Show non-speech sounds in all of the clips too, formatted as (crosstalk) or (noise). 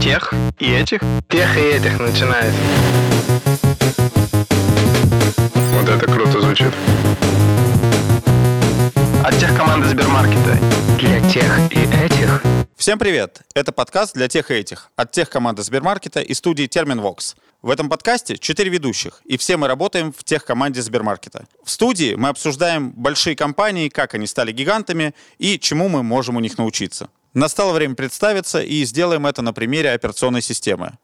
Тех и этих? Тех и этих начинает. Вот это круто звучит. От тех команды Сбермаркета. Для тех и этих. Всем привет! Это подкаст для тех и этих от тех команды Сбермаркета и студии Терминвокс. В этом подкасте четыре ведущих, и все мы работаем в тех команде Сбермаркета. В студии мы обсуждаем большие компании, как они стали гигантами и чему мы можем у них научиться. Настало время представиться, и сделаем это на примере операционной системы.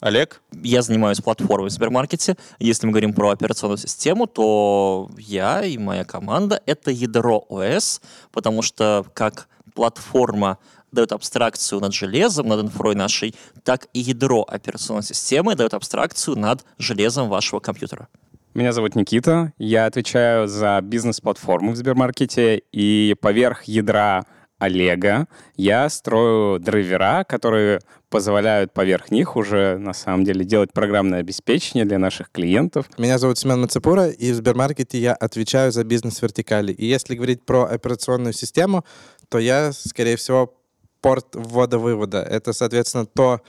Олег? Я занимаюсь платформой в Сбермаркете. Если мы говорим про операционную систему, то я и моя команда — это ядро ОС, потому что как платформа дает абстракцию над железом, над инфрой нашей, так и ядро операционной системы дает абстракцию над железом вашего компьютера. Меня зовут Никита, я отвечаю за бизнес-платформу в Сбермаркете, и поверх ядра Олега я строю драйвера, которые позволяют поверх них уже, на самом деле, делать программное обеспечение для наших клиентов. Меня зовут Семен Мацепура, и в Сбермаркете я отвечаю за бизнес-вертикали. И если говорить про операционную систему, то я, скорее всего, порт ввода-вывода. Это, соответственно, то,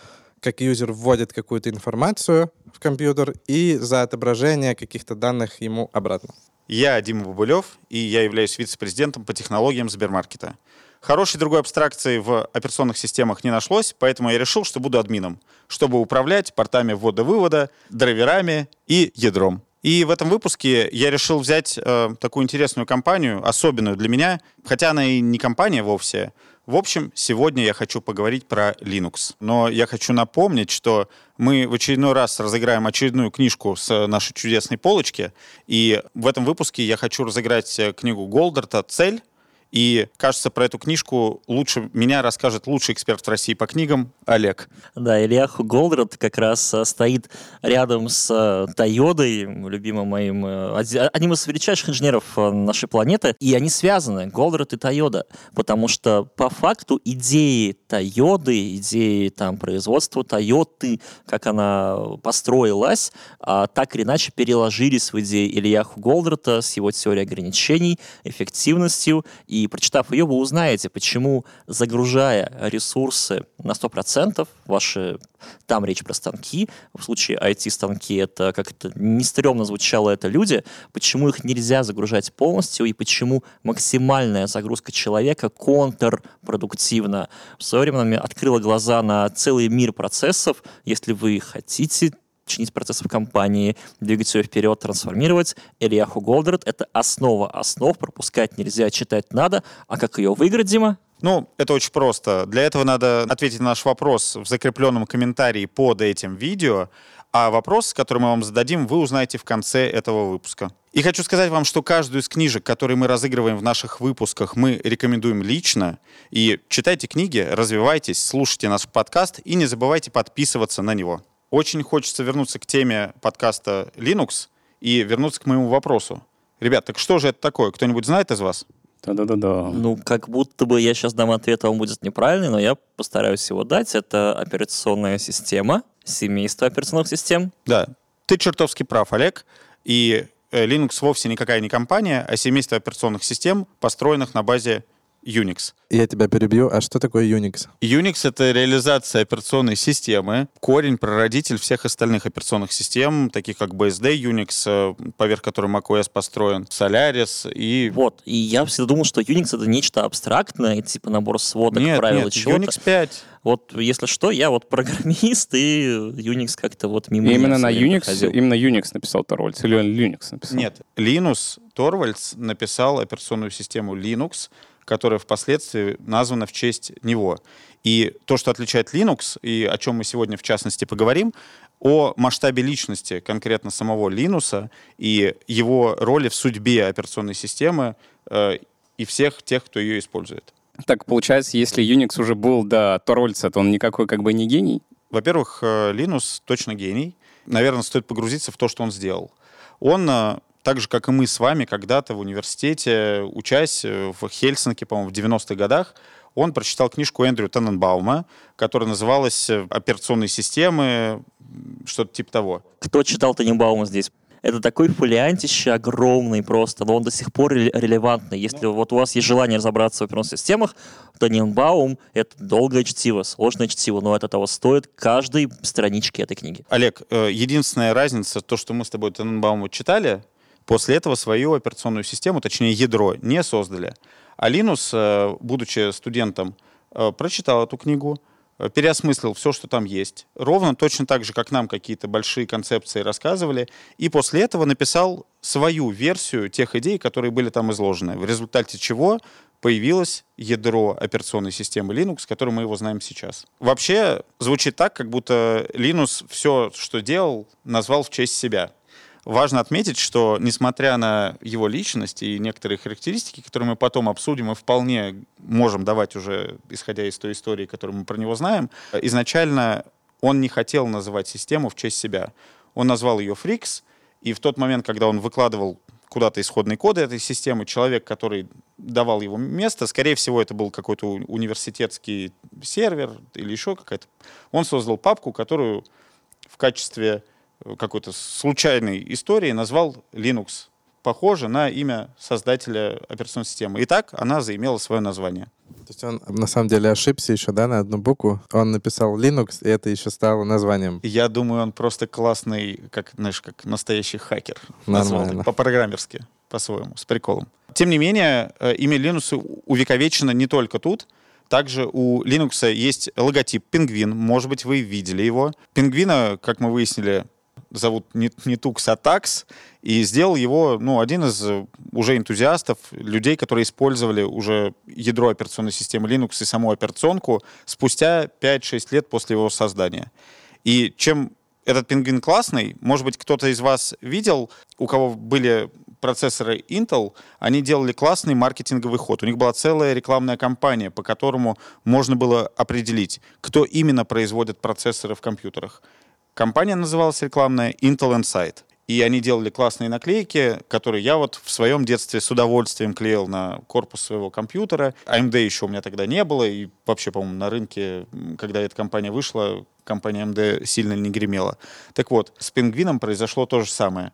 как юзер вводит какую-то информацию в компьютер и за отображение каких-то данных ему обратно. Я Дима Бабулев, и я являюсь вице-президентом по технологиям Сбермаркета. Хорошей другой абстракции в операционных системах не нашлось, поэтому я решил, что буду админом, чтобы управлять портами ввода-вывода, драйверами и ядром. И в этом выпуске я решил взять э, такую интересную компанию, особенную для меня, хотя она и не компания вовсе. В общем, сегодня я хочу поговорить про Linux. Но я хочу напомнить, что мы в очередной раз разыграем очередную книжку с нашей чудесной полочки. И в этом выпуске я хочу разыграть э, книгу Голдерта «Цель», и, кажется, про эту книжку лучше меня расскажет лучший эксперт в России по книгам Олег. Да, Ильяху Голдрат как раз э, стоит рядом с э, Тойодой, любимым моим, э, одним из величайших инженеров нашей планеты, и они связаны, Голдрат и Тойода, потому что по факту идеи Тойоды, идеи там производства Тойоты, как она построилась, а, так или иначе переложились в идеи Ильяху Голдрата с его теорией ограничений, эффективностью и и прочитав ее, вы узнаете, почему, загружая ресурсы на 100%, ваши, там речь про станки, в случае IT-станки, это как это не стрёмно звучало, это люди, почему их нельзя загружать полностью и почему максимальная загрузка человека контрпродуктивна. В свое время открыла глаза на целый мир процессов. Если вы хотите чинить процессы в компании, двигать ее вперед, трансформировать. Ильяху Голдрат — это основа основ, пропускать нельзя, читать надо. А как ее выиграть, Дима? Ну, это очень просто. Для этого надо ответить на наш вопрос в закрепленном комментарии под этим видео, а вопрос, который мы вам зададим, вы узнаете в конце этого выпуска. И хочу сказать вам, что каждую из книжек, которые мы разыгрываем в наших выпусках, мы рекомендуем лично. И читайте книги, развивайтесь, слушайте наш подкаст и не забывайте подписываться на него. Очень хочется вернуться к теме подкаста Linux и вернуться к моему вопросу. Ребят, так что же это такое? Кто-нибудь знает из вас? Да-да-да. Ну, как будто бы я сейчас дам ответ, а он будет неправильный, но я постараюсь его дать. Это операционная система, семейство операционных систем. Да, ты чертовски прав, Олег. И э, Linux вовсе никакая не компания, а семейство операционных систем, построенных на базе Unix. Я тебя перебью. А что такое Unix? Unix — это реализация операционной системы, корень, прародитель всех остальных операционных систем, таких как BSD, Unix, э, поверх которой macOS построен, Solaris и... Вот, и я всегда думал, что Unix — это нечто абстрактное, типа набор сводок, нет, правил нет, чего-то. Unix 5. Вот, если что, я вот программист, и Unix как-то вот мимо и именно на Unix, ходил. именно Unix написал Торвальдс, или он Linux написал? Нет, Linus Torvalds написал операционную систему Linux, которая впоследствии названа в честь него. И то, что отличает Linux, и о чем мы сегодня в частности поговорим, о масштабе личности конкретно самого Linux и его роли в судьбе операционной системы э, и всех тех, кто ее использует. Так, получается, если Unix уже был до Торвальдса, то он никакой как бы не гений? Во-первых, э, Linux точно гений. Наверное, стоит погрузиться в то, что он сделал. Он э, так же, как и мы с вами когда-то в университете, учась э, в Хельсинки, по-моему, в 90-х годах, он прочитал книжку Эндрю Тенненбаума, которая называлась «Операционные системы», что-то типа того. Кто читал Тененбаума здесь? Это такой фолиантище огромный просто, но он до сих пор ре- релевантный. Если вот у вас есть желание разобраться в операционных системах, то Нинбаум — это долгое чтиво, сложное чтиво, но это того стоит каждой странички этой книги. Олег, э, единственная разница, то, что мы с тобой Тененбаума читали, после этого свою операционную систему, точнее ядро, не создали. А Линус, э, будучи студентом, э, прочитал эту книгу, э, переосмыслил все, что там есть, ровно точно так же, как нам какие-то большие концепции рассказывали, и после этого написал свою версию тех идей, которые были там изложены, в результате чего появилось ядро операционной системы Linux, которым мы его знаем сейчас. Вообще звучит так, как будто Linux все, что делал, назвал в честь себя. Важно отметить, что несмотря на его личность и некоторые характеристики, которые мы потом обсудим и вполне можем давать уже, исходя из той истории, которую мы про него знаем, изначально он не хотел называть систему в честь себя. Он назвал ее Frix, и в тот момент, когда он выкладывал куда-то исходные коды этой системы, человек, который давал его место, скорее всего, это был какой-то университетский сервер или еще какая-то, он создал папку, которую в качестве какой-то случайной истории назвал Linux. Похоже на имя создателя операционной системы. И так она заимела свое название. То есть он на самом деле ошибся еще, да, на одну букву. Он написал Linux, и это еще стало названием. Я думаю, он просто классный, как, знаешь, как настоящий хакер. Назвал Нормально. так, по-программерски, по-своему, с приколом. Тем не менее, э, имя Linux увековечено не только тут. Также у Linux есть логотип пингвин. Может быть, вы видели его. Пингвина, как мы выяснили, зовут не, не Тукс, а Такс. И сделал его ну, один из э, уже энтузиастов, людей, которые использовали уже ядро операционной системы Linux и саму операционку спустя 5-6 лет после его создания. И чем этот пингвин классный, может быть, кто-то из вас видел, у кого были процессоры Intel, они делали классный маркетинговый ход. У них была целая рекламная кампания, по которому можно было определить, кто именно производит процессоры в компьютерах. Компания называлась рекламная Intel Insight. И они делали классные наклейки, которые я вот в своем детстве с удовольствием клеил на корпус своего компьютера. AMD еще у меня тогда не было, и вообще, по-моему, на рынке, когда эта компания вышла, компания AMD сильно не гремела. Так вот, с пингвином произошло то же самое.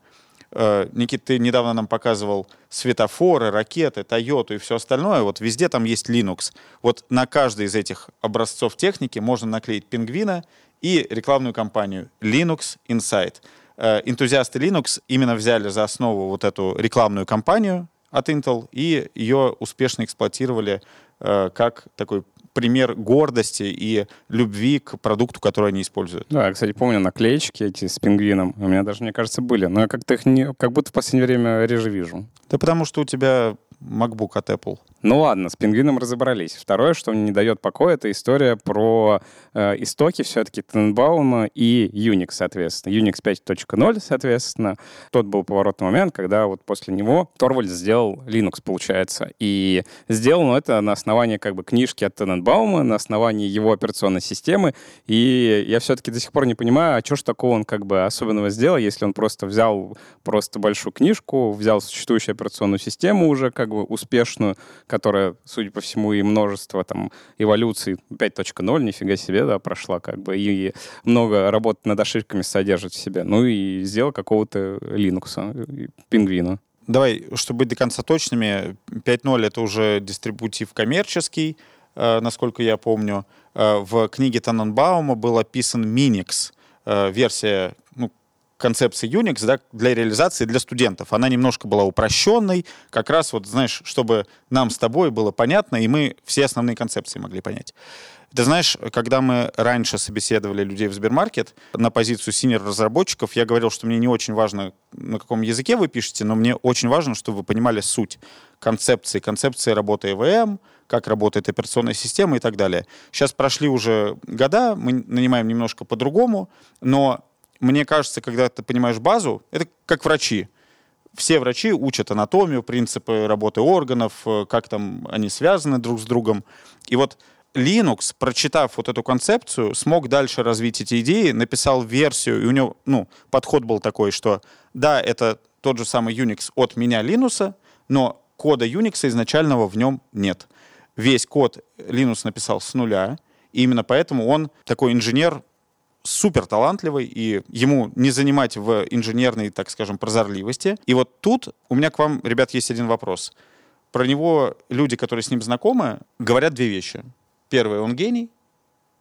Э, Никит, ты недавно нам показывал светофоры, ракеты, Тойоту и все остальное. Вот везде там есть Linux. Вот на каждый из этих образцов техники можно наклеить пингвина и рекламную кампанию Linux Insight. Э, Энтузиасты Linux именно взяли за основу вот эту рекламную кампанию от Intel и ее успешно эксплуатировали э, как такой пример гордости и любви к продукту, который они используют. Да, я, кстати, помню наклеечки эти с пингвином. У меня даже, мне кажется, были. Но я как-то их не, как будто в последнее время реже вижу. Да потому что у тебя MacBook от Apple. Ну ладно, с пингвином разобрались. Второе, что мне не дает покоя, это история про э, истоки все-таки Тенбаума и Unix, соответственно. Unix 5.0, соответственно. Тот был поворотный момент, когда вот после него Торвальд сделал Linux, получается. И сделал он это на основании как бы книжки от Тененбаума, на основании его операционной системы. И я все-таки до сих пор не понимаю, а что ж такого он как бы особенного сделал, если он просто взял просто большую книжку, взял существующую операционную систему уже как бы успешную, которая, судя по всему, и множество там эволюций 5.0, нифига себе, да, прошла как бы, и много работы над ошибками содержит в себе. Ну и сделал какого-то Linux, и пингвина. Давай, чтобы быть до конца точными, 5.0 это уже дистрибутив коммерческий, э, насколько я помню. Э, в книге Таненбаума был описан Minix, э, версия ну, концепции Unix да, для реализации для студентов. Она немножко была упрощенной, как раз вот, знаешь, чтобы нам с тобой было понятно, и мы все основные концепции могли понять. Ты знаешь, когда мы раньше собеседовали людей в Сбермаркет на позицию синер-разработчиков, я говорил, что мне не очень важно, на каком языке вы пишете, но мне очень важно, чтобы вы понимали суть концепции, концепции работы ЭВМ, как работает операционная система и так далее. Сейчас прошли уже года, мы нанимаем немножко по-другому, но мне кажется, когда ты понимаешь базу, это как врачи. Все врачи учат анатомию, принципы работы органов, э, как там они связаны друг с другом. И вот Linux, прочитав вот эту концепцию, смог дальше развить эти идеи, написал версию, и у него ну, подход был такой, что да, это тот же самый Unix от меня Linux, но кода Unix изначального в нем нет. Весь код Linux написал с нуля, и именно поэтому он такой инженер супер талантливый, и ему не занимать в инженерной, так скажем, прозорливости. И вот тут у меня к вам, ребят, есть один вопрос. Про него люди, которые с ним знакомы, говорят две вещи. Первое, он гений.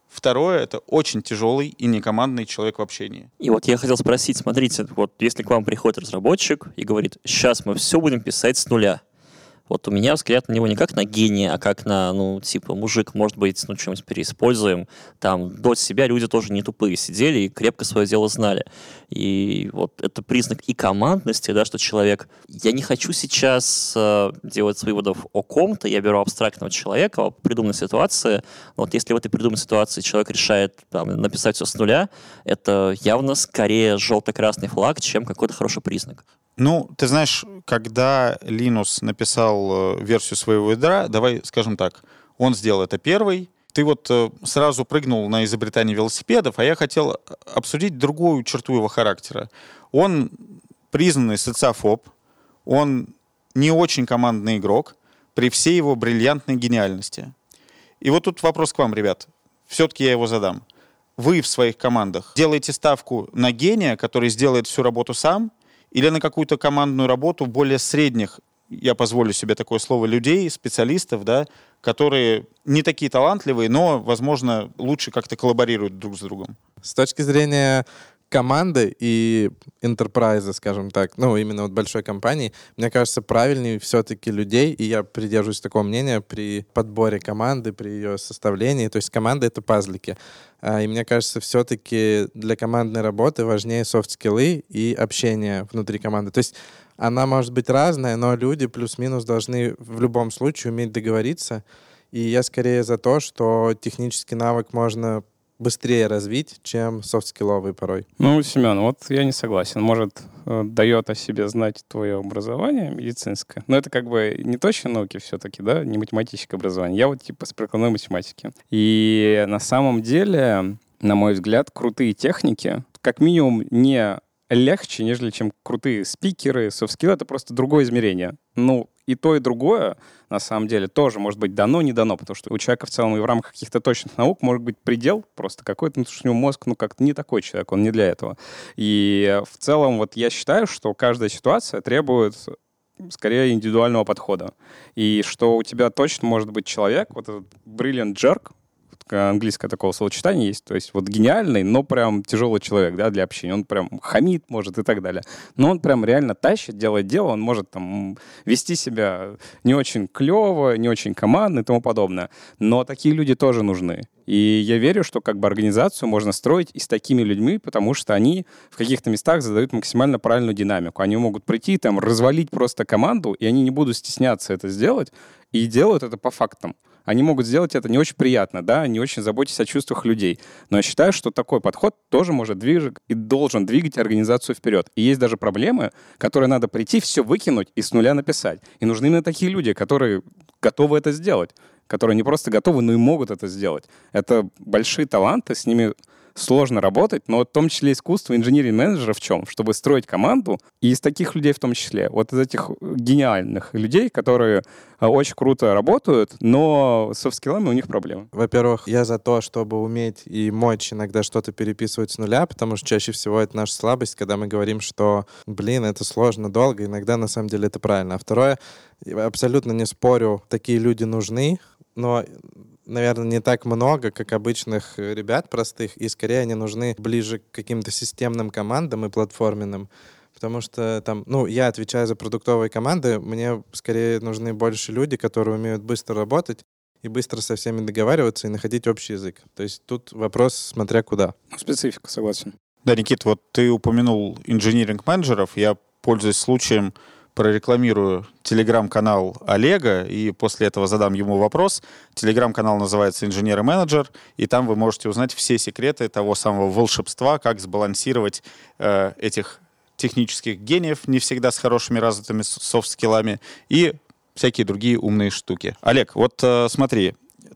Второе, это очень тяжелый и некомандный человек в общении. И вот я хотел спросить, смотрите, вот если к вам приходит разработчик и говорит, сейчас мы все будем писать с нуля, вот у меня взгляд на него не как на гения, а как на, ну, типа, мужик, может быть, ну, что-нибудь переиспользуем. Там до себя люди тоже не тупые сидели и крепко свое дело знали. И вот это признак и командности, да, что человек... Я не хочу сейчас э, делать выводов о ком-то, я беру абстрактного человека, придуманной ситуации. Вот если в этой придуманной ситуации человек решает там, написать все с нуля, это явно скорее желто-красный флаг, чем какой-то хороший признак. Ну, ты знаешь, когда Линус написал э, версию своего ядра, давай скажем так, он сделал это первый, ты вот э, сразу прыгнул на изобретание велосипедов, а я хотел э, обсудить другую черту его характера. Он признанный социофоб, он не очень командный игрок при всей его бриллиантной гениальности. И вот тут вопрос к вам, ребят. Все-таки я его задам. Вы в своих командах делаете ставку на гения, который сделает всю работу сам, или на какую-то командную работу более средних, я позволю себе такое слово, людей, специалистов, да, которые не такие талантливые, но, возможно, лучше как-то коллаборируют друг с другом. С точки зрения команды и enterprise, скажем так, ну, именно вот большой компании, мне кажется, правильнее все-таки людей, и я придерживаюсь такого мнения при подборе команды, при ее составлении. То есть команда — это пазлики. А, и мне кажется, все-таки для командной работы важнее софт-скиллы и общение внутри команды. То есть она может быть разная, но люди плюс-минус должны в любом случае уметь договориться. И я скорее за то, что технический навык можно быстрее развить, чем софт-скилловый порой. Ну, Семен, вот я не согласен. Может, э, дает о себе знать твое образование медицинское, но это как бы не точно науки все-таки, да, не математическое образование. Я вот типа с прикладной математики. И на самом деле, на мой взгляд, крутые техники, как минимум, не легче, нежели чем крутые спикеры, софт-скилл — это просто другое измерение. Ну, и то, и другое, на самом деле, тоже может быть дано, не дано, потому что у человека в целом и в рамках каких-то точных наук может быть предел просто какой-то, потому что у него мозг, ну, как-то не такой человек, он не для этого. И в целом вот я считаю, что каждая ситуация требует скорее индивидуального подхода. И что у тебя точно может быть человек, вот этот brilliant jerk, английское такого словосочетания есть. То есть вот гениальный, но прям тяжелый человек, да, для общения. Он прям хамит может и так далее. Но он прям реально тащит, делает дело, он может там вести себя не очень клево, не очень командно и тому подобное. Но такие люди тоже нужны. И я верю, что как бы организацию можно строить и с такими людьми, потому что они в каких-то местах задают максимально правильную динамику. Они могут прийти, там, развалить просто команду, и они не будут стесняться это сделать, и делают это по фактам они могут сделать это не очень приятно, да, не очень заботясь о чувствах людей. Но я считаю, что такой подход тоже может двигать и должен двигать организацию вперед. И есть даже проблемы, которые надо прийти, все выкинуть и с нуля написать. И нужны именно такие люди, которые готовы это сделать которые не просто готовы, но и могут это сделать. Это большие таланты, с ними сложно работать, но в том числе искусство инженерии-менеджера в чем? Чтобы строить команду, и из таких людей в том числе, вот из этих гениальных людей, которые э, очень круто работают, но со скиллами у них проблемы. Во-первых, я за то, чтобы уметь и мочь иногда что-то переписывать с нуля, потому что чаще всего это наша слабость, когда мы говорим, что, блин, это сложно, долго, иногда на самом деле это правильно. А второе, абсолютно не спорю, такие люди нужны, но наверное, не так много, как обычных э, ребят простых, и скорее они нужны ближе к каким-то системным командам и платформенным, потому что там, ну, я отвечаю за продуктовые команды, мне скорее нужны больше люди, которые умеют быстро работать и быстро со всеми договариваться и находить общий язык. То есть тут вопрос, смотря куда. Ну, специфика, согласен. Да, Никит, вот ты упомянул инжиниринг-менеджеров. Я, пользуясь случаем, прорекламирую телеграм-канал Олега, и после этого задам ему вопрос. Телеграм-канал называется «Инженер и менеджер», и там вы можете узнать все секреты того самого волшебства, как сбалансировать э, этих технических гениев, не всегда с хорошими развитыми софт-скиллами, и всякие другие умные штуки. Олег, вот э, смотри,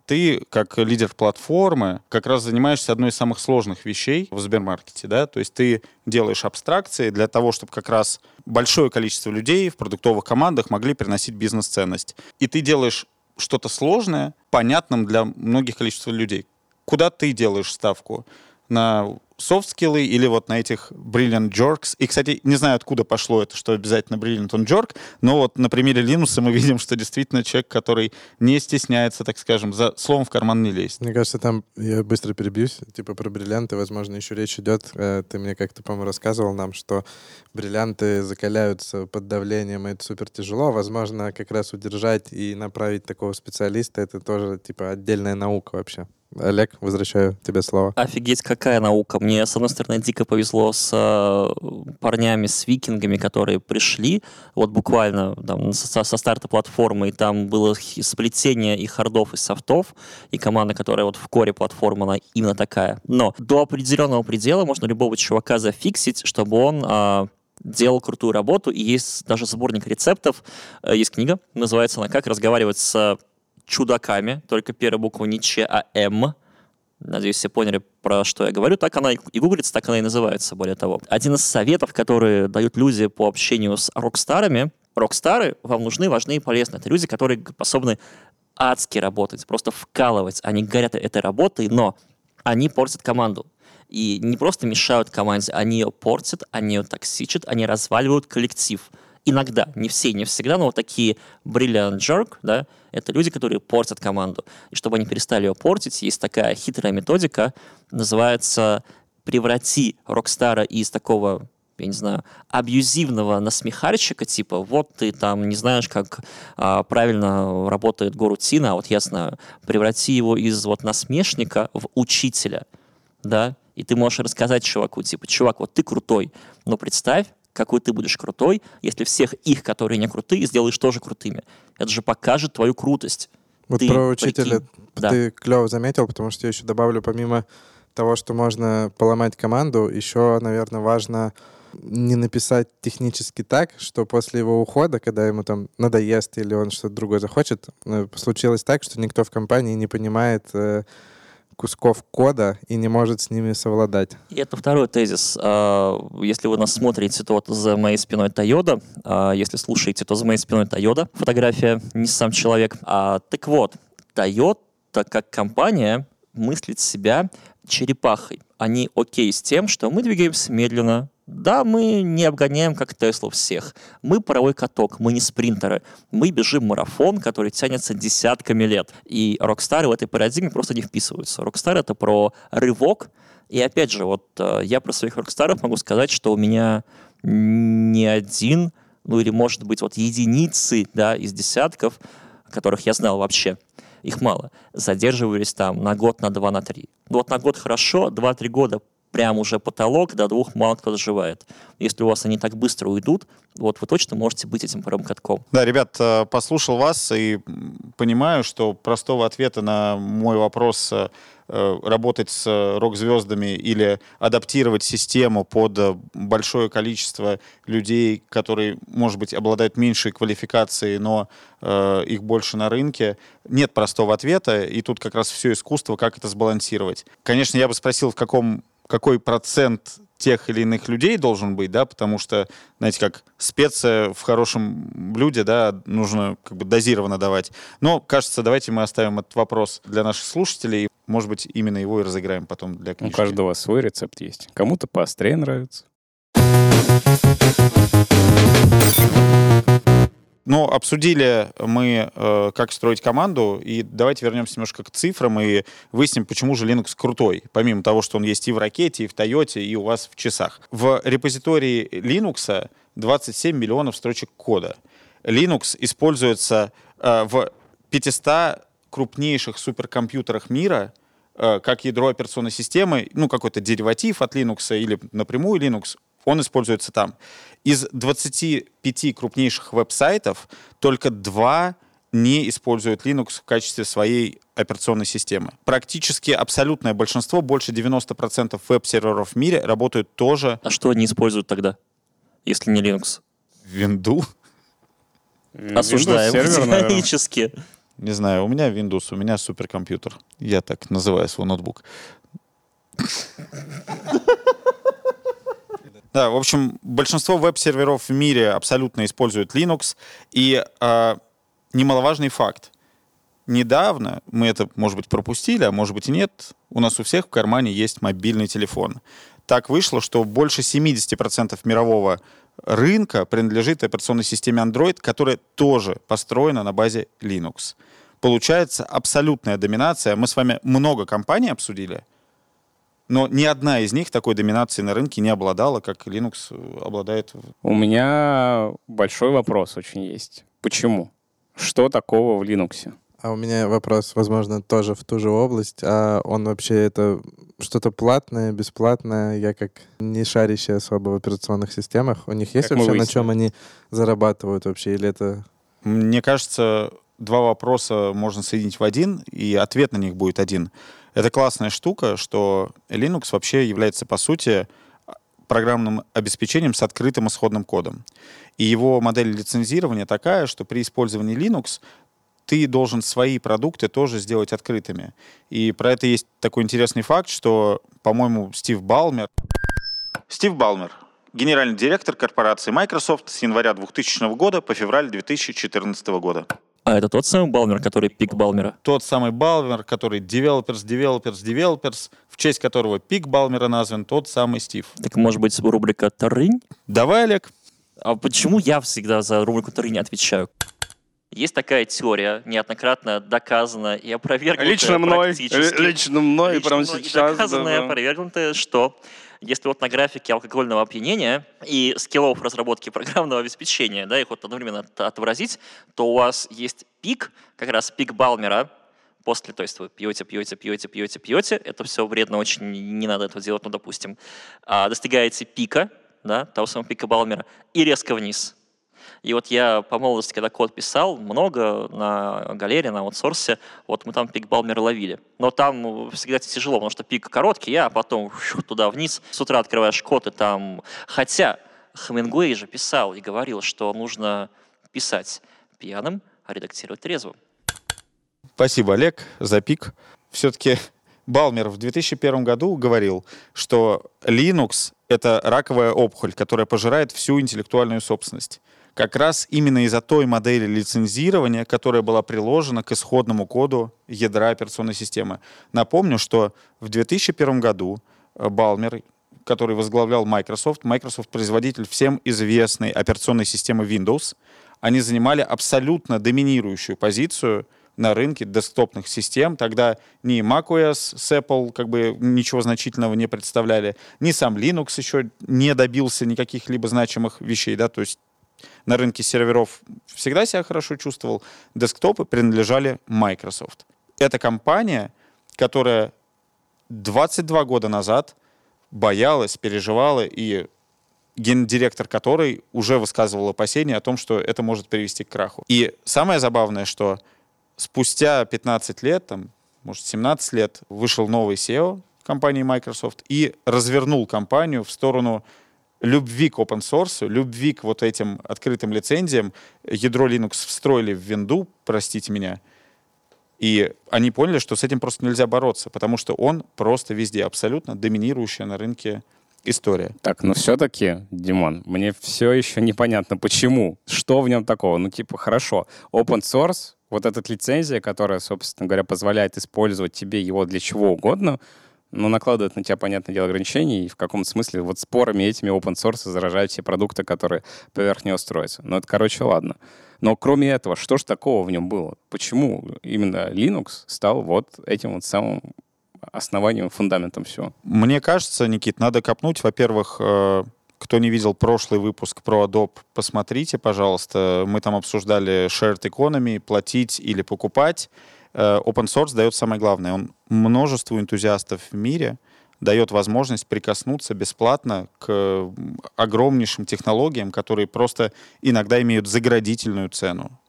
ты, как лидер платформы, как раз занимаешься одной из самых сложных вещей в Сбермаркете, да, то есть ты делаешь абстракции для того, чтобы как раз большое количество людей в продуктовых командах могли приносить бизнес-ценность. И ты делаешь что-то сложное, понятным для многих количества людей. Куда ты делаешь ставку? На софт-скиллы или вот на этих Brilliant Jerks. И, кстати, не знаю, откуда пошло это, что обязательно Brilliant он Jerk, но вот на примере Linux мы (laughs) видим, что действительно человек, который не стесняется, так скажем, за словом в карман не лезть. Мне кажется, там, я быстро перебьюсь, типа про бриллианты, возможно, еще речь идет, э, ты мне как-то, по-моему, рассказывал нам, что бриллианты закаляются под давлением, и это супер тяжело. Возможно, как раз удержать и направить такого специалиста, это тоже, типа, отдельная наука вообще. Олег, возвращаю тебе слово. Офигеть, какая наука. Мне, с одной стороны, дико повезло с э, парнями, с викингами, которые пришли, вот буквально там, со, со старта платформы, и там было сплетение и хардов, и софтов, и команда, которая вот в коре платформы, она именно такая. Но до определенного предела можно любого чувака зафиксить, чтобы он э, делал крутую работу, и есть даже сборник рецептов, э, есть книга, называется она «Как разговаривать с чудаками, только первая буква не Ч, а М. Надеюсь, все поняли, про что я говорю. Так она и гуглится, так она и называется, более того. Один из советов, которые дают люди по общению с рок-старами, рок-стары вам нужны, важны и полезны. Это люди, которые способны адски работать, просто вкалывать. Они горят этой работой, но они портят команду. И не просто мешают команде, они ее портят, они ее токсичат, они разваливают коллектив иногда, не все, не всегда, но вот такие brilliant jerk, да, это люди, которые портят команду. И чтобы они перестали ее портить, есть такая хитрая методика, называется «преврати rockstar а из такого я не знаю, абьюзивного насмехальщика, типа, вот ты там не знаешь, как а, правильно работает горутина, а вот я знаю, преврати его из вот насмешника в учителя, да, и ты можешь рассказать чуваку, типа, чувак, вот ты крутой, но представь, какой ты будешь крутой, если всех их, которые не крутые, сделаешь тоже крутыми. Это же покажет твою крутость. Вот ты про учителя прикинь. Да. ты клево заметил, потому что я еще добавлю, помимо того, что можно поломать команду, еще, наверное, важно не написать технически так, что после его ухода, когда ему там надоест или он что-то другое захочет, э, случилось так, что никто в компании не понимает э, кусков кода и не может с ними совладать. И это второй тезис. А, если вы нас смотрите, то за моей спиной Toyota. А, если слушаете, то за моей спиной Toyota. Фотография, не сам человек. А, так вот, Toyota как компания мыслит себя черепахой. Они окей с тем, что мы двигаемся медленно, да, мы не обгоняем, как Теслу, всех. Мы паровой каток, мы не спринтеры. Мы бежим марафон, который тянется десятками лет. И rockstar ы в этой парадигме просто не вписываются. Рокстар — это про рывок. И опять же, вот э, я про своих rockstar ов могу сказать, что у меня не один, ну или, может быть, вот единицы да, из десятков, которых я знал вообще, их мало, задерживались там на год, на два, на три. Ну вот на год хорошо, два-три года прям уже потолок, до двух мало кто доживает. Если у вас они так быстро уйдут, вот вы точно можете быть этим паровым катком. Да, ребят, э, послушал вас и понимаю, что простого ответа на мой вопрос э, э, работать с рок-звездами или адаптировать систему под большое количество людей, которые, может быть, обладают меньшей квалификацией, но э, их больше на рынке, нет простого ответа, и тут как раз все искусство, как это сбалансировать. Конечно, я бы спросил, в каком какой процент тех или иных людей должен быть, да, потому что, знаете, как специя в хорошем блюде, да, нужно как бы дозированно давать. Но, кажется, давайте мы оставим этот вопрос для наших слушателей. Может быть, именно его и разыграем потом для книжки. У каждого свой рецепт есть. Кому-то поострее нравится. Ну, обсудили мы, э, как строить команду, и давайте вернемся немножко к цифрам и выясним, почему же Linux крутой, помимо того, что он есть и в ракете, и в Toyota, и у вас в часах. В репозитории Linux 27 миллионов строчек кода. Linux используется э, в 500 крупнейших суперкомпьютерах мира э, как ядро операционной системы, ну, какой-то дериватив от Linux или напрямую Linux, он используется там. Из 25 крупнейших веб-сайтов только два не используют Linux в качестве своей операционной системы. Практически абсолютное большинство, больше 90% веб-серверов в мире работают тоже... А что они используют тогда, если не Linux? Винду. Осуждаем категорически. Не знаю, у меня Windows, у меня суперкомпьютер. Я так называю свой ноутбук. Да, в общем, большинство веб-серверов в мире абсолютно используют Linux. И э, немаловажный факт. недавно, мы это, может быть, пропустили, а может быть и нет, у нас у всех в кармане есть мобильный телефон. Так вышло, что больше 70% мирового рынка принадлежит операционной системе Android, которая тоже построена на базе Linux. Получается абсолютная доминация. Мы с вами много компаний обсудили, но ни одна из них такой доминации на рынке не обладала, как Linux обладает. У меня большой вопрос очень есть. Почему? Что такого в Linux? А у меня вопрос, возможно, тоже в ту же область. А он вообще это что-то платное, бесплатное? Я как не шарящий особо в операционных системах. У них есть Как вообще на чем они зарабатывают вообще? Или это... Мне кажется, два вопроса можно соединить в один, и ответ на них будет один. Это классная штука, что Linux вообще является, по сути, программным обеспечением с открытым исходным кодом. И его модель лицензирования такая, что при использовании Linux ты должен свои продукты тоже сделать открытыми. И про это есть такой интересный факт, что, по-моему, Стив Балмер... Стив Балмер, генеральный директор корпорации Microsoft с января 2000 года по февраль 2014 года. А это тот самый Балмер, который пик Балмера? Тот самый Балмер, который developers, developers, developers, в честь которого пик Балмера назван, тот самый Стив. Так может быть рубрика «Тарынь»? Давай, Олег. А почему я всегда за рубрику «Тарынь» отвечаю? Есть такая теория, неоднократно доказана и опровергнутая Лично мной, лично мной, Лично прямо мной и сейчас. доказанное, да, опровергнутое, что если вот на графике алкогольного опьянения и скиллов разработки (laughs) программного обеспечения, да, их вот одновременно от- отобразить, то у вас есть пик, как раз пик Балмера, после, то есть вы пьете, пьете, пьете, пьете, пьете, это все вредно очень, не надо этого делать, ну, допустим, А, достигаете пика, да, того самого пика Балмера, и резко вниз. И вот я по молодости, когда код писал, много на галерее, на аутсорсе, вот мы там пик Балмера ловили. Но там всегда тяжело, потому что пик короткий, а потом туда вниз. С утра открываешь код, и там... Хотя Хемингуэй же писал и говорил, что нужно писать пьяным, а редактировать трезвым. Спасибо, Олег, за пик. Все-таки Балмер в 2001 году говорил, что Linux — это раковая опухоль, которая пожирает всю интеллектуальную собственность. Как раз именно из-за той модели лицензирования, которая была приложена к исходному коду ядра операционной системы. Напомню, что в 2001 году э, Балмер, который возглавлял Microsoft, Microsoft производитель всем известной операционной системы Windows, они занимали абсолютно доминирующую позицию на рынке десктопных систем. Тогда ни macOS с Apple как бы ничего значительного не представляли, ни сам Linux еще не добился никаких либо значимых вещей, да, то есть на рынке серверов всегда себя хорошо чувствовал. Десктопы принадлежали Microsoft. Это компания, которая 22 года назад боялась, переживала и гендиректор которой уже высказывал опасения о том, что это может привести к краху. И самое забавное, что спустя 15 лет, там, может, 17 лет, вышел новый SEO компании Microsoft и развернул компанию в сторону любви к open source, любви к вот этим открытым лицензиям. Ядро Linux встроили в винду, простите меня, и они поняли, что с этим просто нельзя бороться, потому что он просто везде абсолютно доминирующая на рынке история. Так, но все-таки, Димон, мне все еще непонятно, почему, что в нем такого. Ну, типа, хорошо, open source, вот эта лицензия, которая, собственно говоря, позволяет использовать тебе его для чего угодно, но накладывает на тебя, понятное дело, ограничения, и в каком-то смысле вот спорами этими open source заражают все продукты, которые поверх него строятся. Ну, это, короче, ладно. Но кроме этого, что же такого в нем было? Почему именно Linux стал вот этим вот самым основанием, фундаментом всего? Мне кажется, Никит, надо копнуть, во-первых, э, кто не видел прошлый выпуск про Adobe, посмотрите, пожалуйста. Мы там обсуждали shared economy, платить или покупать. Э, Open source дает самое главное. Он множеству энтузиастов в мире дает возможность прикоснуться бесплатно к огромнейшим технологиям, которые просто иногда имеют заградительную цену.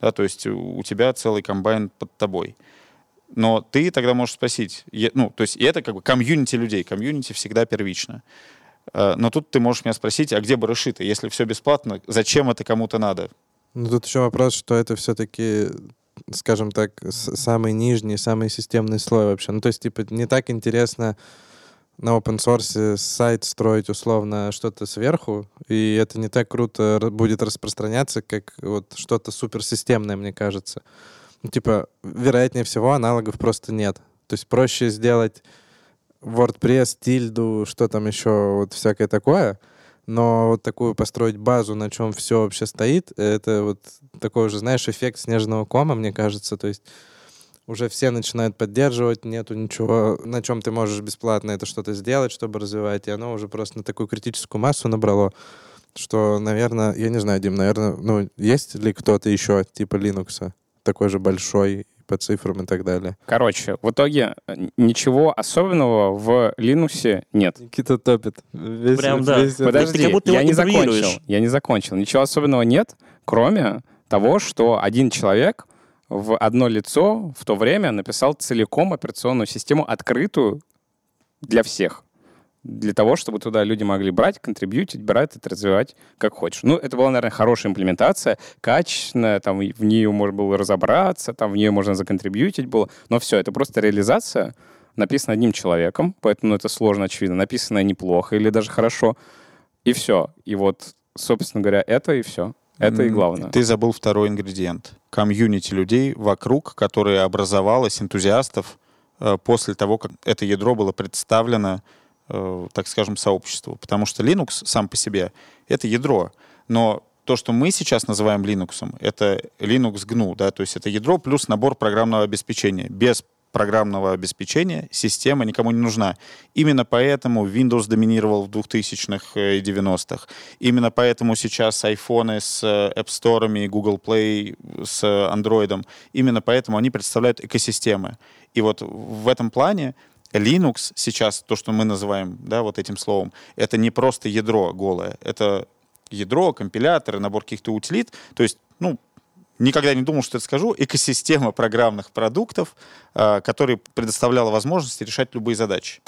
Да, то есть у тебя целый комбайн под тобой. Но ты тогда можешь спросить, ну, то есть это как бы комьюнити людей, комьюнити всегда первично. Э, Но тут ты можешь меня спросить, а где барыши-то? Если все бесплатно, зачем это кому-то надо? Ну, тут еще вопрос, что это все-таки, скажем так, самый нижний, самый системный слой вообще. Ну, то есть, типа, не так интересно на open source сайт строить условно что-то сверху, и это не так круто будет распространяться, как вот что-то суперсистемное, мне кажется. ну, типа, вероятнее всего, аналогов просто нет. То есть проще сделать WordPress, тильду, что там еще, вот всякое такое, но вот такую построить базу, на чем все вообще стоит, это вот такой уже, знаешь, эффект снежного кома, мне кажется, то есть уже все начинают поддерживать, нету ничего, на чем ты можешь бесплатно это что-то сделать, чтобы развивать, и оно уже просто на такую критическую массу набрало, что, наверное, я не знаю, Дим, наверное, ну, есть ли кто-то еще типа Linux такой же большой по цифрам и так далее? Короче, в итоге э, ничего особенного в Linux нет. Никита топит. Весь, Прям да. весь- Подожди, Ты как будто я не закончил. Я не закончил. Ничего особенного нет, кроме того, что один человек в одно лицо в то время написал целиком операционную систему открытую для всех. Для того, чтобы туда люди могли брать, контрибьютить, брать это, развивать как хочешь. Ну, это была, наверное, хорошая имплементация, качественная, там в нее можно было разобраться, там в нее можно законтрибьютить было. Но все, это просто реализация, написана одним человеком, поэтому это сложно, очевидно. Написано неплохо или даже хорошо. И все. И вот, собственно говоря, это и все. Это и главное. Ты забыл второй ингредиент. Комьюнити людей вокруг, которое образовалось, энтузиастов, э, после того, как это ядро было представлено, так скажем, сообществу. Потому что Linux сам по себе — это ядро. Но то, что мы сейчас называем Linux, это Linux GNU, да, то есть это ядро плюс набор программного обеспечения. Без программного обеспечения система никому не нужна. Именно поэтому Windows доминировал в 2000-х и 90-х. Именно поэтому сейчас айфоны с э, App Store Google Play с Android, именно поэтому они представляют экосистемы. И вот в этом плане Linux сейчас, то, что мы называем да, вот этим словом, это не просто ядро голое, это ядро, компиляторы, набор каких-то утилит. То есть, ну, никогда не думал, что это скажу, экосистема программных продуктов, э, которые предоставляла возможность решать любые задачи.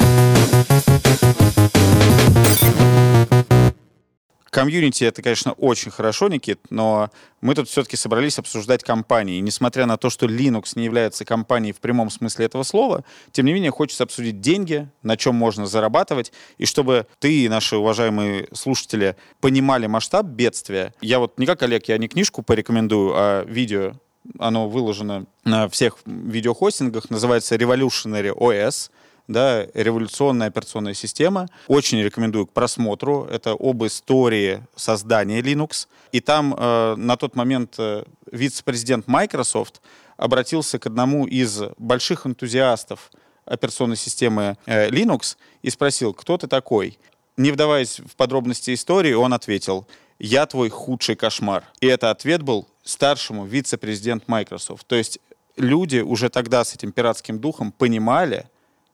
Комьюнити — это, конечно, очень хорошо, Никит, но мы тут все-таки собрались обсуждать компании. И несмотря на то, что Linux не является компанией в прямом смысле этого слова, тем не менее хочется обсудить деньги, на чем можно зарабатывать, и чтобы ты и наши уважаемые слушатели понимали масштаб бедствия. Я вот не как Олег, я не книжку порекомендую, а видео. Оно выложено на всех видеохостингах, называется Revolutionary OS да, революционная операционная система. Очень рекомендую к просмотру. Это об истории создания Linux. И там э, на тот момент э, вице-президент Microsoft обратился к одному из больших энтузиастов операционной системы э, Linux и спросил, кто ты такой? Не вдаваясь в подробности истории, он ответил, я твой худший кошмар. И это ответ был старшему вице-президент Microsoft. То есть люди уже тогда с этим пиратским духом понимали,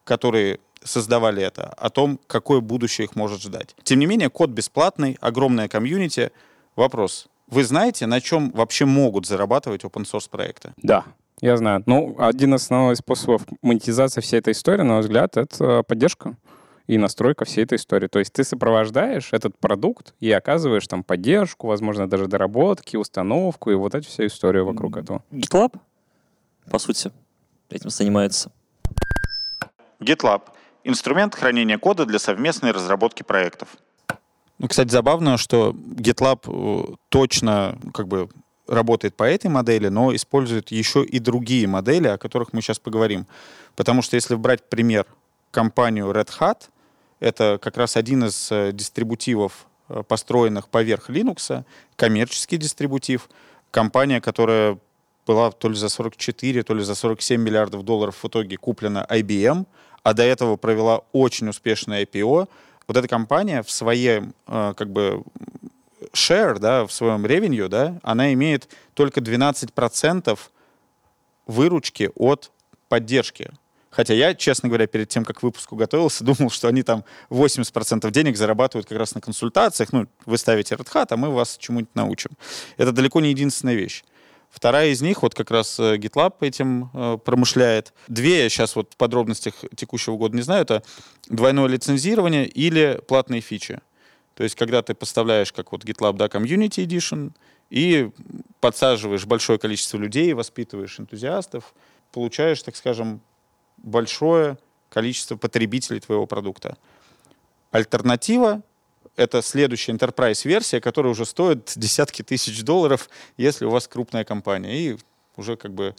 которые создавали это, о том, какое будущее их может ждать. Тем не менее, код бесплатный, огромная комьюнити. Вопрос. Вы знаете, на чем вообще могут зарабатывать open source проекты? Да, я знаю. Ну, один из основных способов монетизации всей этой истории, на мой взгляд, это поддержка и настройка всей этой истории. То есть ты сопровождаешь этот продукт и оказываешь там поддержку, возможно, даже доработки, установку и вот эту всю историю вокруг этого. GitLab, по сути, этим занимается. GitLab — инструмент хранения кода для совместной разработки проектов. Ну, кстати, забавно, что GitLab э, точно как бы работает по этой модели, но использует еще и другие модели, о которых мы сейчас поговорим. Потому что если брать пример компанию Red Hat, это как раз один из э, дистрибутивов, э, построенных поверх Linux, коммерческий дистрибутив, компания, которая была то ли за 44, то ли за 47 миллиардов долларов в итоге куплена IBM, а до этого провела очень успешное IPO. Вот эта компания в своем э, как бы share, да, в своем revenue, да, она имеет только 12% выручки от поддержки. Хотя я, честно говоря, перед тем, как к выпуску готовился, (laughs) думал, что они там 80% денег зарабатывают как раз на консультациях. Ну, вы ставите Red Hat, а мы вас чему-нибудь научим. Это далеко не единственная вещь. Вторая из них, вот как раз э, GitLab этим э, промышляет. Две я сейчас вот в подробностях текущего года не знаю. Это двойное лицензирование или платные фичи. То есть, когда ты поставляешь, как вот GitLab, да, Community Edition, и подсаживаешь большое количество людей, воспитываешь энтузиастов, получаешь, так скажем, большое количество потребителей твоего продукта. Альтернатива — это следующая enterprise-версия, которая уже стоит десятки тысяч долларов, если у вас крупная компания. И уже как бы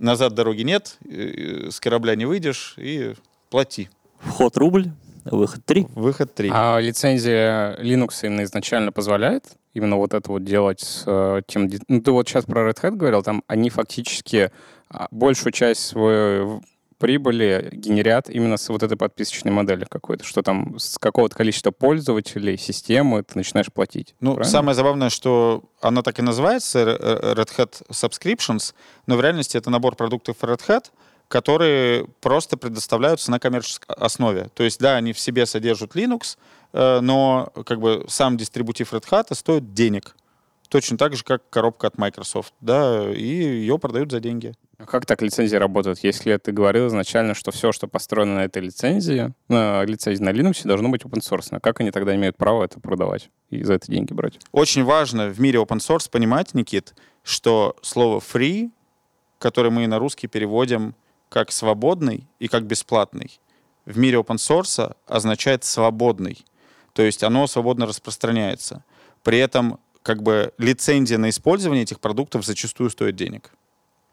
назад дороги нет, э, с корабля не выйдешь и плати. Вход рубль, выход 3. Выход 3. А лицензия Linux именно изначально позволяет именно вот это вот делать с э, тем... Ну, ты вот сейчас про Red Hat говорил, там они фактически а, большую часть своей в- прибыли генерят именно с вот этой подписочной модели какой-то, что там с какого-то количества пользователей, системы ты начинаешь платить. Ну, правильно? самое забавное, что она так и называется, Red Hat Subscriptions, но в реальности это набор продуктов Red Hat, которые просто предоставляются на коммерческой основе. То есть, да, они в себе содержат Linux, э, но как бы сам дистрибутив Red Hat стоит денег. Точно так же, как коробка от Microsoft, да, и ее продают за деньги. А Как так лицензии работают? Если ты говорил изначально, что все, что построено на этой лицензии, на лицензии на Linux, должно быть open source. Как они тогда имеют право это продавать и за это деньги брать? Очень важно в мире open source понимать, Никит, что слово free, которое мы на русский переводим как свободный и как бесплатный, в мире open source означает свободный. То есть оно свободно распространяется. При этом как бы лицензия на использование этих продуктов зачастую стоит денег.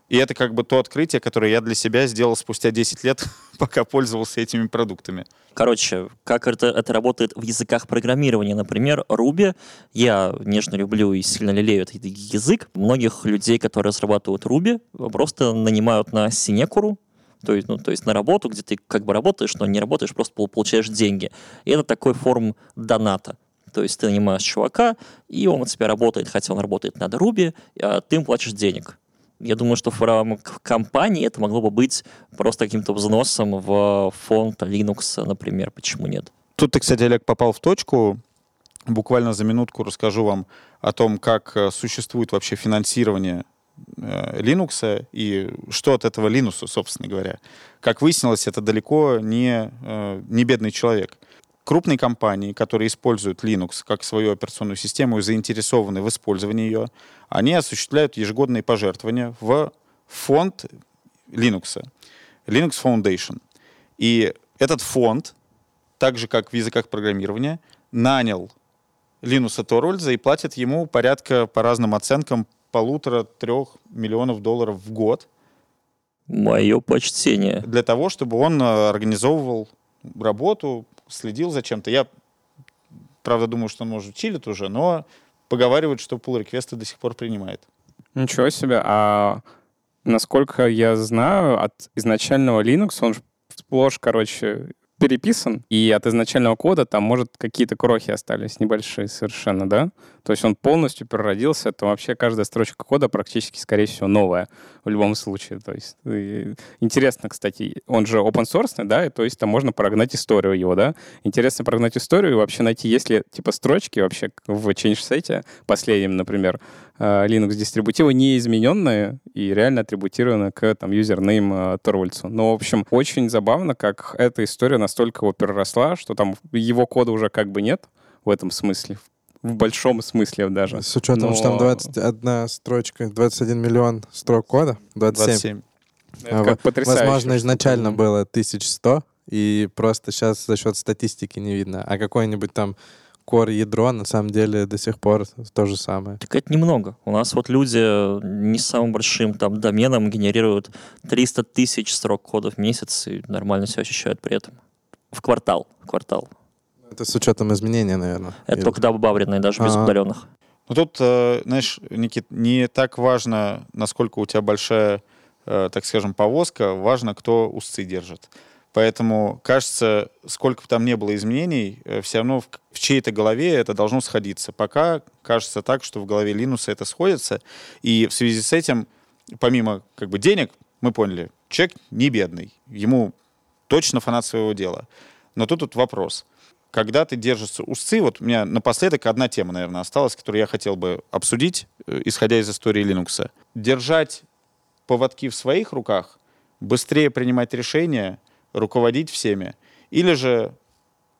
И это как бы то открытие, которое я для себя сделал спустя 10 лет, (laughs) пока пользовался этими продуктами. Короче, как это, это работает в языках программирования. Например, Ruby. Я нежно люблю и сильно лелею этот язык. Многих людей, которые разрабатывают Ruby, просто нанимают на синекуру, то есть, ну, то есть на работу, где ты как бы работаешь, но не работаешь, просто пол- получаешь деньги. И это такой форм доната. То есть ты нанимаешь чувака, и он у тебя работает, хотя он работает над Ruby, а ты ему платишь денег. Я думаю, что в рамках компании это могло бы быть просто каким-то взносом в фонд Linux, например. Почему нет? Тут ты, кстати, Олег, попал в точку. Буквально за минутку расскажу вам о том, как э, существует вообще финансирование э, Linux и что от этого Linux, собственно говоря. Как выяснилось, это далеко не, э, не бедный человек. Крупные компании, которые используют Linux как свою операционную систему и заинтересованы в использовании ее, они осуществляют ежегодные пожертвования в фонд Linux, Linux Foundation. И этот фонд так же, как в языках программирования, нанял Линуса Торвальдза и платит ему порядка, по разным оценкам, полутора-трех миллионов долларов в год Мое почтение. для того, чтобы он э, организовывал работу, следил за чем-то. Я, правда, думаю, что он, может, чилит уже, но поговаривают, что pull реквесты до сих пор принимает. Ничего себе. А насколько я знаю, от изначального Linux он сплошь, короче, переписан, и от изначального кода там, может, какие-то крохи остались небольшие совершенно, да? То есть он полностью переродился, то вообще каждая строчка кода практически, скорее всего, новая в любом случае. То есть и интересно, кстати, он же open source, да, и то есть там можно прогнать историю его, да? Интересно прогнать историю и вообще найти, есть ли типа строчки вообще в change-сете, последнем, например, э, Linux дистрибутива не измененные и реально атрибутированы к там юзернейм э, Торвальдсу. Но, в общем, очень забавно, как эта история настолько его переросла, что там его кода уже как бы нет в этом смысле, в большом смысле даже. С учетом, что там Но 21 строчка, 21 миллион строк кода, 27. 27. это А как потрясающе, Возможно, изначально было 1100, и просто сейчас за счет статистики не видно. А какой-нибудь там core ядро на самом деле до сих пор то же самое. Так это немного. У нас вот люди не с самым большим там доменом генерируют 300 тысяч строк кода в месяц и нормально себя ощущают при этом. В квартал. В квартал. Это с учетом изменения, наверное. Это Или- только добавленные, даже без А. удаленных. Ну тут, э, знаешь, Никит, не так важно, насколько у тебя большая, э, так скажем, повозка, важно, кто узцы держит. Поэтому, кажется, сколько бы там не было изменений, все равно в, в чьей-то голове это должно сходиться. Пока кажется так, что в голове Линуса это сходится. И в связи с этим, помимо как бы денег, мы поняли, человек не бедный. Ему точно фанат своего дела. Но тут вот вопрос. Когда ты держишься узцы, вот у меня напоследок одна тема, наверное, осталась, которую я хотел бы обсудить, э, исходя из истории Linux. Держать поводки в своих руках, быстрее принимать решения, руководить всеми, или же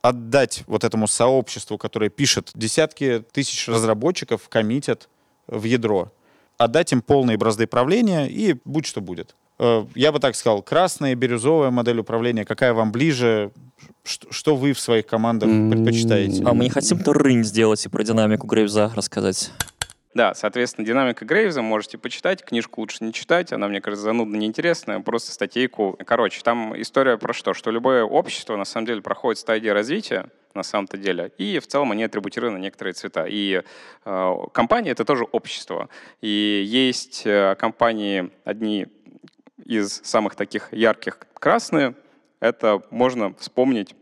отдать вот этому сообществу, которое пишет десятки тысяч разработчиков, коммитят в ядро, отдать им полные бразды правления и будь что будет. Э, Я бы так сказал, красная, бирюзовая модель управления, какая вам ближе, что вы в своих командах предпочитаете? А мы не хотим то рынь сделать и про динамику Грейвза рассказать. Да, соответственно, динамика Грейвза можете почитать, книжку лучше не читать, она, мне кажется, занудно неинтересная, просто статейку. Короче, там история про что? Что любое общество, на самом деле, проходит стадии развития, на самом-то деле, и в целом они атрибутированы некоторые цвета. И э, компания — это тоже общество. И есть э, компании, одни из самых таких ярких красные, это можно вспомнить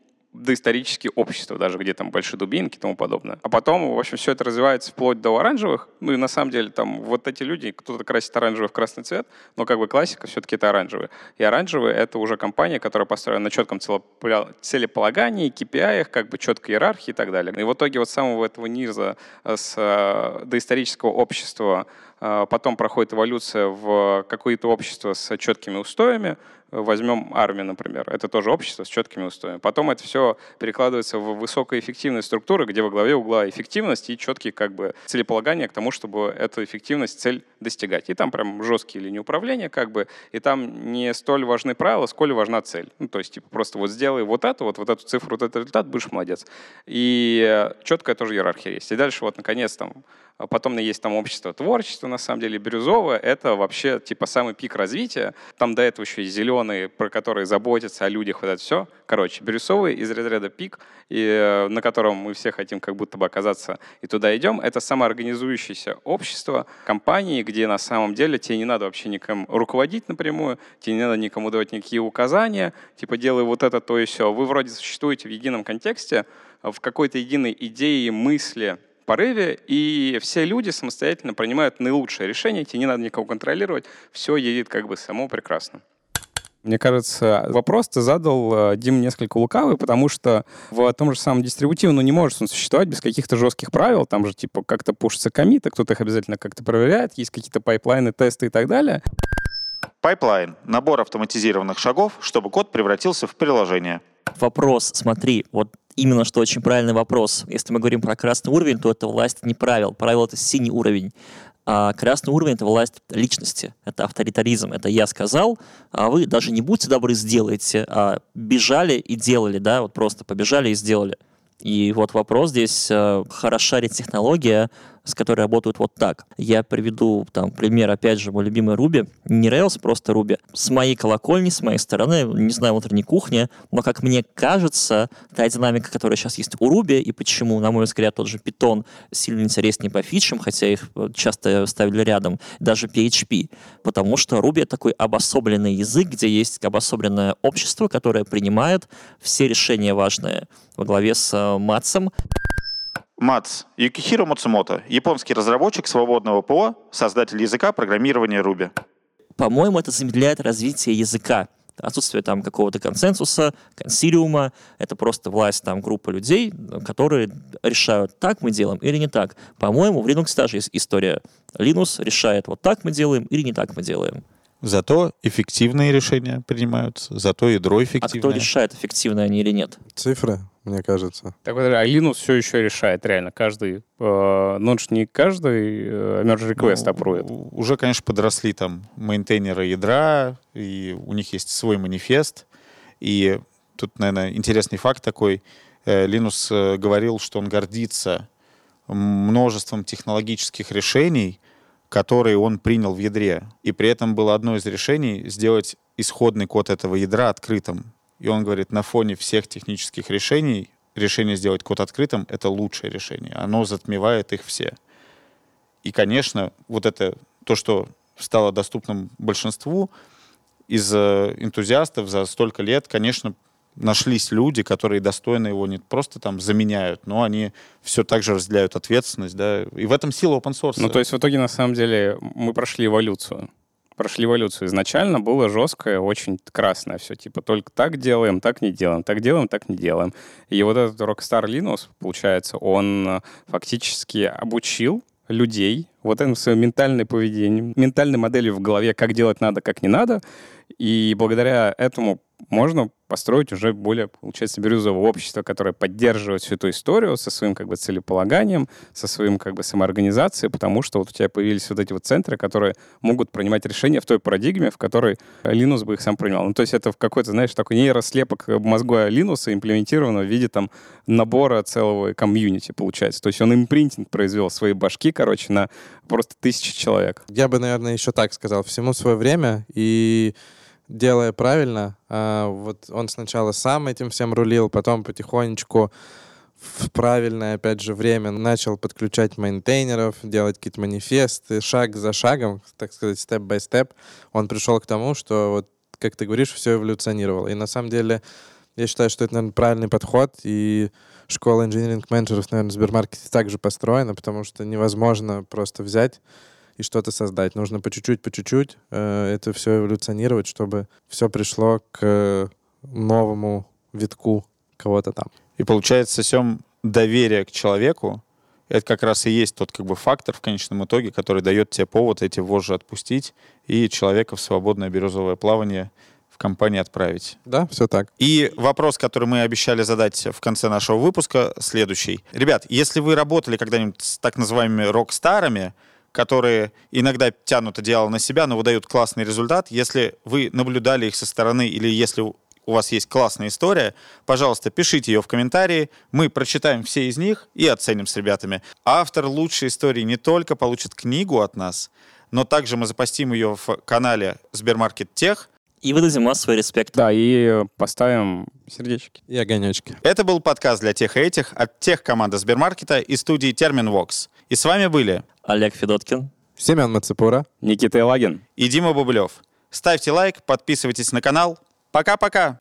доисторические общества, даже где там большие дубинки и тому подобное. А потом, в общем, все это развивается вплоть до оранжевых. Ну и на самом деле там вот эти люди, кто-то красит оранжевый в красный цвет, но как бы классика все-таки это оранжевые. И оранжевые — это уже компания, которая построена на четком целеполагании, KPI, как бы четкой иерархии и так далее. И в итоге вот самого этого низа с э, доисторического общества э, потом проходит эволюция в какое-то общество с четкими устоями, Возьмем армию, например. Это тоже общество с четкими устоями. Потом это все перекладывается в высокоэффективные структуры, где во главе угла эффективность и четкие как бы целеполагания к тому, чтобы эту эффективность, цель достигать. И там прям жесткие линии управления как бы, и там не столь важны правила, сколь важна цель. Ну, то есть типа просто вот сделай вот это, вот, вот эту цифру, вот этот результат, будешь молодец. И четкая тоже иерархия есть. И дальше вот наконец там потом есть там общество творчества, на самом деле, бирюзовое. Это вообще типа самый пик развития. Там до этого еще и зеленые, про которые заботятся о людях, вот это все. Короче, бирюзовый из разряда пик, и, э, на котором мы все хотим как будто бы оказаться и туда идем. Это самоорганизующееся общество, компании, где на самом деле тебе не надо вообще никому руководить напрямую, тебе не надо никому давать никакие указания, типа делай вот это, то и все. Вы вроде существуете в едином контексте, в какой-то единой идее, мысли, порыве, и все люди самостоятельно принимают наилучшее решение, тебе не надо никого контролировать, все едет как бы само прекрасно. Мне кажется, вопрос ты задал, э, Дим, несколько лукавый, потому что в том же самом дистрибутиве, ну, не может он существовать без каких-то жестких правил. Там же, типа, как-то пушатся commit ы, кто-то их обязательно как-то проверяет, есть какие-то pipeline ы, тесты и так далее. Pipeline — набор автоматизированных шагов, чтобы код превратился в приложение. Вопрос, смотри, вот именно что очень правильный вопрос. Если мы говорим про красный уровень, то это власть не правил. Правило — это синий уровень. А красный уровень — это власть личности, это авторитаризм. Это я сказал, а вы даже не будьте добры, сделайте, а бежали и делали, да, вот просто побежали и сделали. И вот вопрос здесь, э, хороша ли технология, с которой работают вот так. Я приведу там пример, опять же, мой любимый Ruby. Не Rails, просто Ruby. С моей колокольни, с моей стороны, не знаю, внутренней кухни, но, как мне кажется, та динамика, которая сейчас есть у Ruby, и почему, на мой взгляд, тот же Python сильно интереснее по фичам, хотя их часто ставили рядом, даже PHP, потому что Ruby — такой обособленный язык, где есть обособленное общество, которое принимает все решения важные во главе с э, Матсом. МАЦ. Юкихиро Мацумото. Японский разработчик свободного ПО, создатель языка программирования Ruby. По-моему, это замедляет развитие языка. Отсутствие там какого-то консенсуса, консилиума. Это просто власть там группы людей, которые решают, так мы делаем или не так. По-моему, в Linux тоже есть история. Linux решает, вот так мы делаем или не так мы делаем. Зато эффективные решения принимаются, зато ядро эффективное. А кто решает, эффективные они или нет? Цифры, мне кажется. Так вот, а Linux все еще решает, реально, каждый. Э, ну, не каждый э, merge request ну, аппрует. Уже, конечно, подросли там мейнтейнеры ядра, и у них есть свой манифест. И тут, наверное, интересный факт такой. Э, Линус э, говорил, что он гордится множеством технологических решений, которые он принял в ядре. И при этом было одно из решений сделать исходный код этого ядра открытым. И он говорит, на фоне всех технических решений, решение сделать код открытым — это лучшее решение. Оно затмевает их все. И, конечно, вот это то, что стало доступным большинству из э, энтузиастов за столько лет, конечно, нашлись люди, которые достойно его не просто там заменяют, но они все так же разделяют ответственность, да, и в этом сила open source. Ну, то есть в итоге, на самом деле, мы прошли эволюцию. Прошли эволюцию. Изначально было жесткое, очень красное все. Типа только так делаем, так не делаем, так делаем, так не делаем. И вот этот Rockstar Linux, получается, он э, фактически обучил людей вот этим своим ментальным поведением, ментальной моделью в голове, как делать надо, как не надо. И благодаря этому можно построить уже более, получается, бирюзовое общество, которое поддерживает всю эту историю со своим как бы целеполаганием, со своим как бы самоорганизацией, потому что вот у тебя появились вот эти вот центры, которые могут принимать решения в той парадигме, в которой Linux бы их сам принимал. Ну, то есть это какой-то, знаешь, такой нейрослепок мозга Linux имплементировано в виде там набора целого комьюнити, получается. То есть он импринтинг произвел свои башки, короче, на просто тысячи человек. Я бы, наверное, еще так сказал. Всему свое время, и делая правильно, а, вот он сначала сам этим всем рулил, потом потихонечку в правильное, опять же, время начал подключать maintainer ов, делать какие-то манифесты, шаг за шагом, так сказать, step-by-step, он пришел к тому, что, вот, как ты говоришь, все эволюционировало. И на самом деле я считаю, что это, наверное, правильный подход, и школа инжиниринг-менеджеров, наверное, в Сбермаркете также построена, потому что невозможно просто взять и что-то создать. Нужно по чуть-чуть, по чуть-чуть э, это все эволюционировать, чтобы все пришло к новому витку кого-то там. И получается, Сем, доверие к человеку, это как раз и есть тот как бы фактор в конечном итоге, который дает тебе повод эти вожжи отпустить и человека в свободное бирюзовое плавание в компании отправить. Да, все так. И вопрос, который мы обещали задать в конце нашего выпуска, следующий. Ребят, если вы работали когда-нибудь с так называемыми рок-старами, которые иногда тянут одеяло на себя, но выдают классный результат. Если вы наблюдали их со стороны или если у вас есть классная история, пожалуйста, пишите ее в комментарии. Мы прочитаем все из них и оценим с ребятами. Автор лучшей истории не только получит книгу от нас, но также мы запостим ее в канале Сбермаркет Тех. И выдадим массовый респект. Да, и поставим сердечки. И огонечки. Это был подкаст для тех и этих от тех команды Сбермаркета и студии Терминвокс. И с вами были Олег Федоткин. Семен Мацепура. Никита Елагин. и Дима Бобылев. Ставьте лайк, подписывайтесь на канал. Пока-пока!